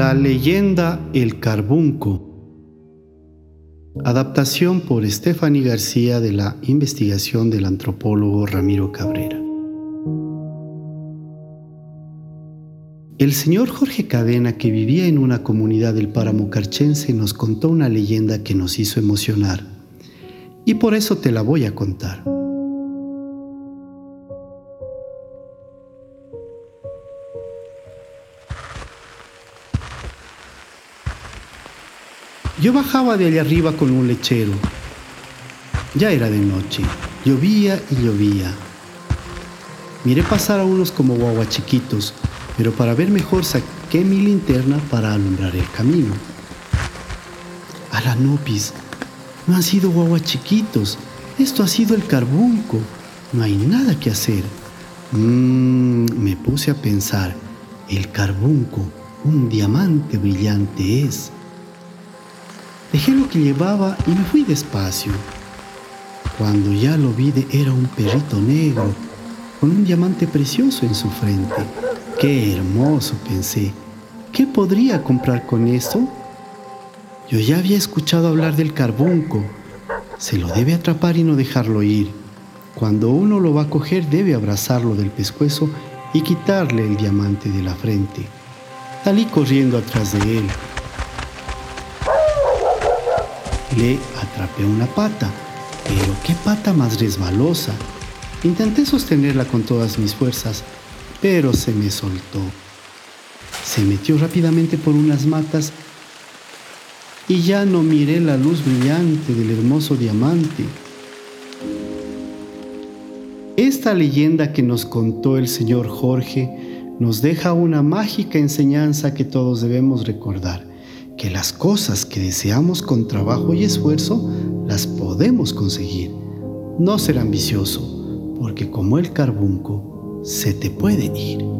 La leyenda El Carbunco. Adaptación por Stephanie García de la investigación del antropólogo Ramiro Cabrera. El señor Jorge Cadena, que vivía en una comunidad del páramo carchense, nos contó una leyenda que nos hizo emocionar. Y por eso te la voy a contar. Yo bajaba de allá arriba con un lechero. Ya era de noche. Llovía y llovía. Miré pasar a unos como guagua chiquitos, pero para ver mejor saqué mi linterna para alumbrar el camino. A la nopis, no han sido guagua chiquitos, esto ha sido el carbunco, no hay nada que hacer. Mmm, me puse a pensar, el carbunco, un diamante brillante es. Dejé lo que llevaba y me fui despacio. Cuando ya lo vi, era un perrito negro con un diamante precioso en su frente. ¡Qué hermoso! pensé. ¿Qué podría comprar con esto? Yo ya había escuchado hablar del carbunco. Se lo debe atrapar y no dejarlo ir. Cuando uno lo va a coger debe abrazarlo del pescuezo y quitarle el diamante de la frente. Salí corriendo atrás de él. Le atrapé una pata, pero qué pata más resbalosa. Intenté sostenerla con todas mis fuerzas, pero se me soltó. Se metió rápidamente por unas matas y ya no miré la luz brillante del hermoso diamante. Esta leyenda que nos contó el señor Jorge nos deja una mágica enseñanza que todos debemos recordar que las cosas que deseamos con trabajo y esfuerzo las podemos conseguir. No ser ambicioso, porque como el carbunco, se te puede ir.